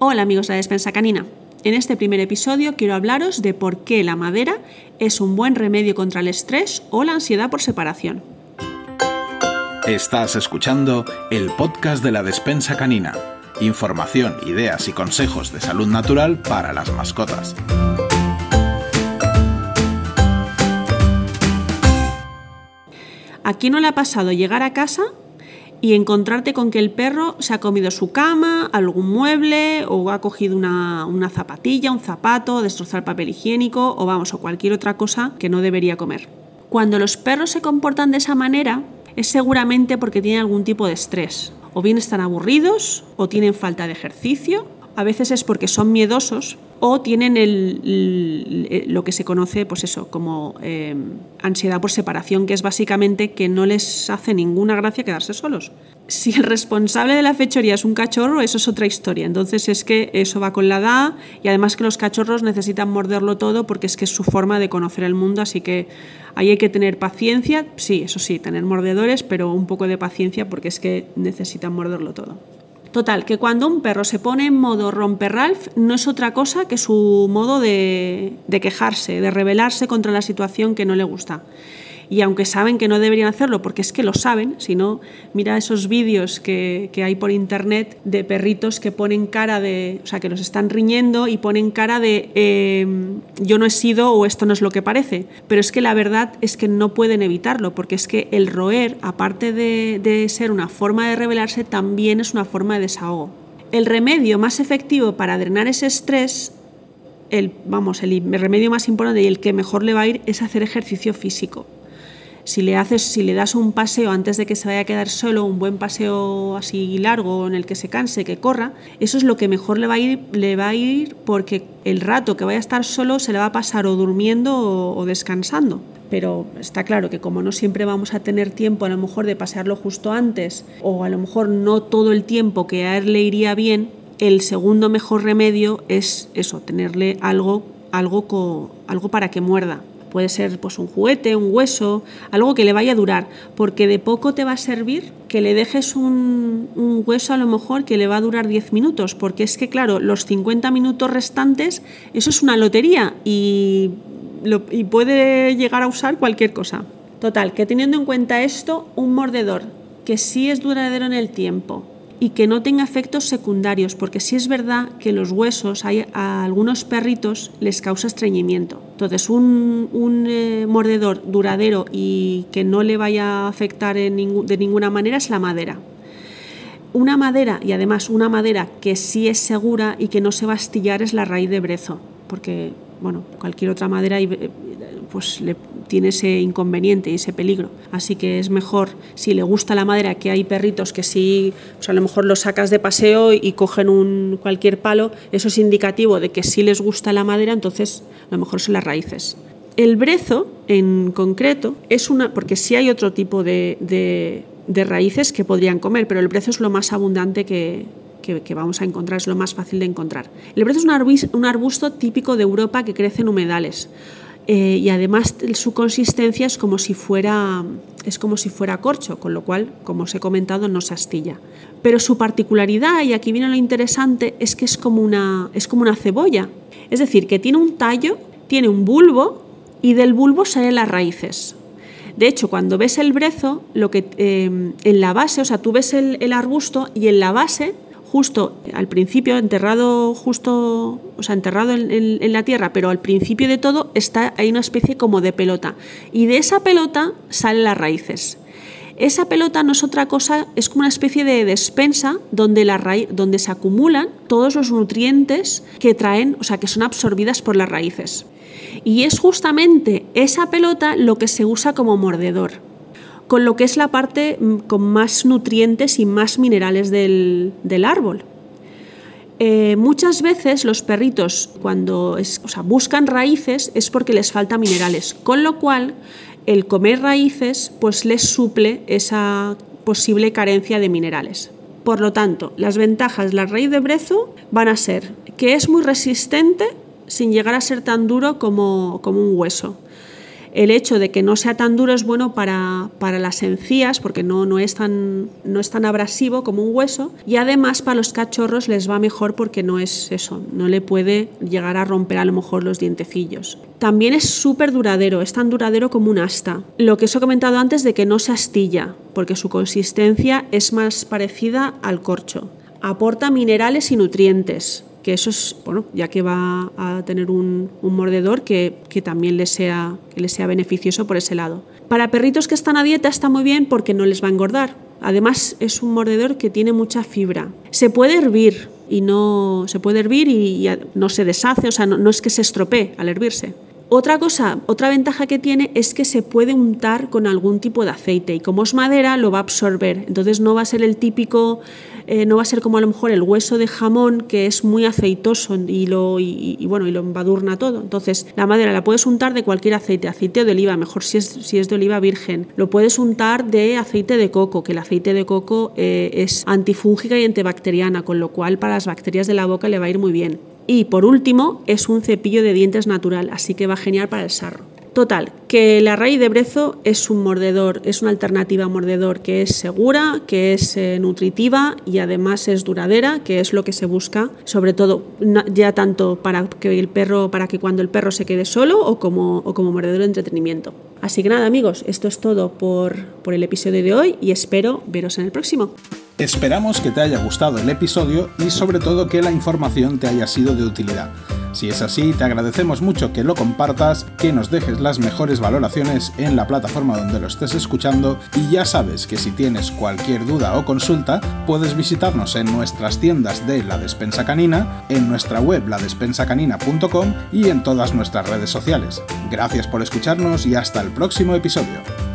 Hola amigos de la despensa canina. En este primer episodio quiero hablaros de por qué la madera es un buen remedio contra el estrés o la ansiedad por separación. Estás escuchando el podcast de la despensa canina. Información, ideas y consejos de salud natural para las mascotas. ¿A quién no le ha pasado llegar a casa y encontrarte con que el perro se ha comido su cama, algún mueble o ha cogido una, zapatilla, un zapato, destrozar papel higiénico o vamos, o cualquier otra cosa que no debería comer. Cuando los perros se comportan de esa manera es seguramente porque tienen algún tipo de estrés. O bien están aburridos o tienen falta de ejercicio. A veces es porque son miedosos o tienen lo que se conoce pues eso, como eh, ansiedad por separación, que es básicamente que no les hace ninguna gracia quedarse solos. Si el responsable de la fechoría es un cachorro, eso es otra historia. Entonces es que eso va con la edad y además que los cachorros necesitan morderlo todo porque es que es su forma de conocer el mundo, así que ahí hay que tener paciencia, sí, eso sí, tener mordedores, pero un poco de paciencia porque es que necesitan morderlo todo. Total, que cuando un perro se pone en modo romper Ralph no es otra cosa que su modo de, de quejarse, de rebelarse contra la situación que no le gusta y aunque saben que no deberían hacerlo, porque es que lo saben, si no, mira esos vídeos que, hay por internet de perritos que ponen cara de, o sea, que los están riñendo y ponen cara de em, yo no he sido o esto no es lo que parece. Pero es que la verdad es que no pueden evitarlo, porque es que el roer, aparte de, de ser una forma de rebelarse, también es una forma de desahogo. El remedio más efectivo para drenar ese estrés el, vamos, el remedio más importante y el que mejor le va a ir es hacer ejercicio físico si le haces, si le das un paseo antes de que se vaya a quedar solo, un buen paseo así largo en el que se canse, que corra, eso es lo que mejor le va a ir, le va a ir porque el rato que vaya a estar solo se le va a pasar o durmiendo o, descansando pero está claro que como no siempre vamos a tener tiempo a lo mejor de pasearlo justo antes o a lo mejor no todo el tiempo que a él le iría bien, el segundo mejor remedio es eso, tenerle algo, algo, algo para que muerda. Puede ser pues, un juguete, un hueso, algo que le vaya a durar, porque de poco te va a servir que le dejes un, hueso a lo mejor que le va a durar 10 minutos, porque es que claro, los 50 minutos restantes, eso es una lotería y, y puede llegar a usar cualquier cosa. Total, que teniendo en cuenta esto, un mordedor que sí es duradero en el tiempo, y que no tenga efectos secundarios, porque sí es verdad que los huesos hay, a algunos perritos les causa estreñimiento. Entonces, un, eh, mordedor duradero y que no le vaya a afectar de ninguna manera es la madera. Una madera, y además una madera que sí es segura y que no se va a astillar es la raíz de brezo, porque bueno, cualquier otra madera eh, pues le tiene ese inconveniente y ese peligro. Así que es mejor, si le gusta la madera, que hay perritos que sí, pues a lo mejor los sacas de paseo y cogen un, cualquier palo, eso es indicativo de que sí les gusta la madera, entonces a lo mejor son las raíces. El brezo, en concreto, es una, porque sí hay otro tipo de, raíces que podrían comer, pero el brezo es lo más abundante que, vamos a encontrar, es lo más fácil de encontrar. El brezo es un arbusto típico de Europa que crece en humedales. Eh, y además su consistencia es como si fuera es como si fuera corcho, con lo cual, como os he comentado, no se astilla. Pero su particularidad, y aquí viene lo interesante, es que es como una, es como una cebolla. Es decir, que tiene un tallo, tiene un bulbo y del bulbo salen las raíces. De hecho, cuando ves el brezo, lo que, eh, en la base, o sea, tú ves el, el arbusto y en la base justo al principio, enterrado justo, o sea, enterrado en, la tierra, pero al principio de todo está hay una especie como de pelota. Y de esa pelota salen las raíces. Esa pelota no es otra cosa, es como una especie de despensa donde, la donde se acumulan todos los nutrientes que traen, o sea, que son absorbidas por las raíces. Y es justamente esa pelota lo que se usa como mordedor con lo que es la parte mm, con más nutrientes y más minerales del, árbol. Eh, muchas veces los perritos cuando buscan raíces es porque les falta minerales, con lo cual el comer raíces pues les suple esa posible carencia de minerales. Por lo tanto, las ventajas de la raíz de brezo van a ser que es muy resistente sin llegar a ser tan duro como, como un hueso El hecho de que no sea tan duro es bueno para, para las encías porque no, no, es tan, no es tan abrasivo como un hueso y además para los cachorros les va mejor porque no es eso, no le puede llegar a romper a lo mejor los dientecillos. También es súper duradero, es tan duradero como un asta. Lo que os he comentado antes de que no se astilla, porque su consistencia es más parecida al corcho. Aporta minerales y nutrientes, que eso es, bueno, ya que va a tener un, mordedor que, también le sea, que le sea beneficioso por ese lado. Para perritos que están a dieta está muy bien porque no les va a engordar. Además es un mordedor que tiene mucha fibra. Se puede hervir y no se puede hervir y, no se deshace, o sea, no es que se estropee al hervirse. Otra cosa, otra ventaja que tiene es que se puede untar con algún tipo de aceite y como es madera lo va a absorber. Entonces no va a ser el típico, eh, no va a ser como a lo mejor el hueso de jamón que es muy aceitoso y lo, y, bueno, y lo embadurna todo. Entonces la madera la puedes untar de cualquier aceite, aceite de oliva, mejor si es, si es de oliva virgen. Lo puedes untar de aceite de coco, que el aceite de coco eh, es antifúngica y antibacteriana, con lo cual para las bacterias de la boca le va a ir muy bien. Y por último, es un cepillo de dientes natural, así que va genial para el sarro. Total, que la raíz de brezo es un mordedor, es una alternativa a mordedor que es segura, que es eh, nutritiva y además es duradera, que es lo que se busca, sobre todo ya tanto para que el perro, para que cuando el perro se quede solo o como, o como mordedor de entretenimiento. Así que nada amigos, esto es todo por, por el episodio de hoy y espero veros en el próximo. Esperamos que te haya gustado el episodio y sobre todo que la información te haya sido de utilidad. Si es así, te agradecemos mucho que lo compartas, que nos dejes las mejores valoraciones en la plataforma donde lo estés escuchando y ya sabes que si tienes cualquier duda o consulta, puedes visitarnos en nuestras tiendas de La Despensa Canina, en nuestra web ladespensacanina.com y en todas nuestras redes sociales. Gracias por escucharnos y hasta el próximo episodio.